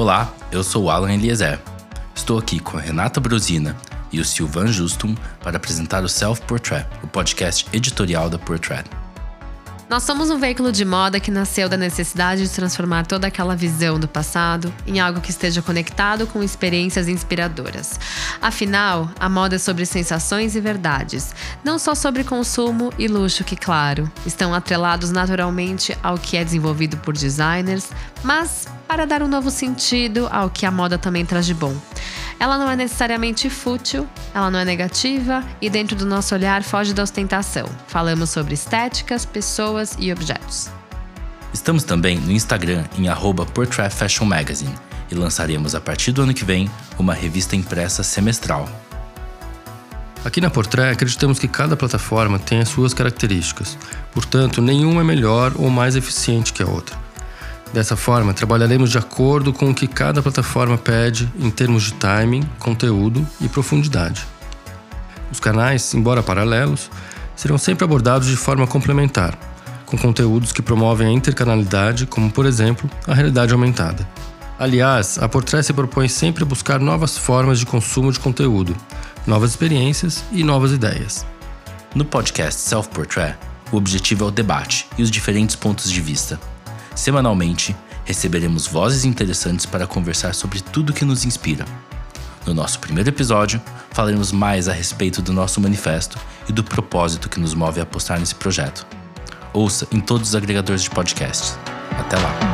Olá, eu sou Alan Eliezer. Estou aqui com a Renata Brosina e o Silvan Justum para apresentar o Self Portrait, o podcast editorial da Portrait. Nós somos um veículo de moda que nasceu da necessidade de transformar toda aquela visão do passado em algo que esteja conectado com experiências inspiradoras. Afinal, a moda é sobre sensações e verdades, não só sobre consumo e luxo, que, claro, estão atrelados naturalmente ao que é desenvolvido por designers, mas para dar um novo sentido ao que a moda também traz de bom. Ela não é necessariamente fútil, ela não é negativa e, dentro do nosso olhar, foge da ostentação. Falamos sobre estéticas, pessoas e objetos. Estamos também no Instagram em Portrait Fashion Magazine e lançaremos a partir do ano que vem uma revista impressa semestral. Aqui na Portrait acreditamos que cada plataforma tem as suas características, portanto, nenhuma é melhor ou mais eficiente que a outra. Dessa forma, trabalharemos de acordo com o que cada plataforma pede em termos de timing, conteúdo e profundidade. Os canais, embora paralelos, serão sempre abordados de forma complementar, com conteúdos que promovem a intercanalidade, como por exemplo a realidade aumentada. Aliás, a Portrait se propõe sempre a buscar novas formas de consumo de conteúdo, novas experiências e novas ideias. No podcast Self Portrait, o objetivo é o debate e os diferentes pontos de vista Semanalmente, receberemos vozes interessantes para conversar sobre tudo que nos inspira. No nosso primeiro episódio, falaremos mais a respeito do nosso manifesto e do propósito que nos move a apostar nesse projeto. Ouça em todos os agregadores de podcasts. Até lá!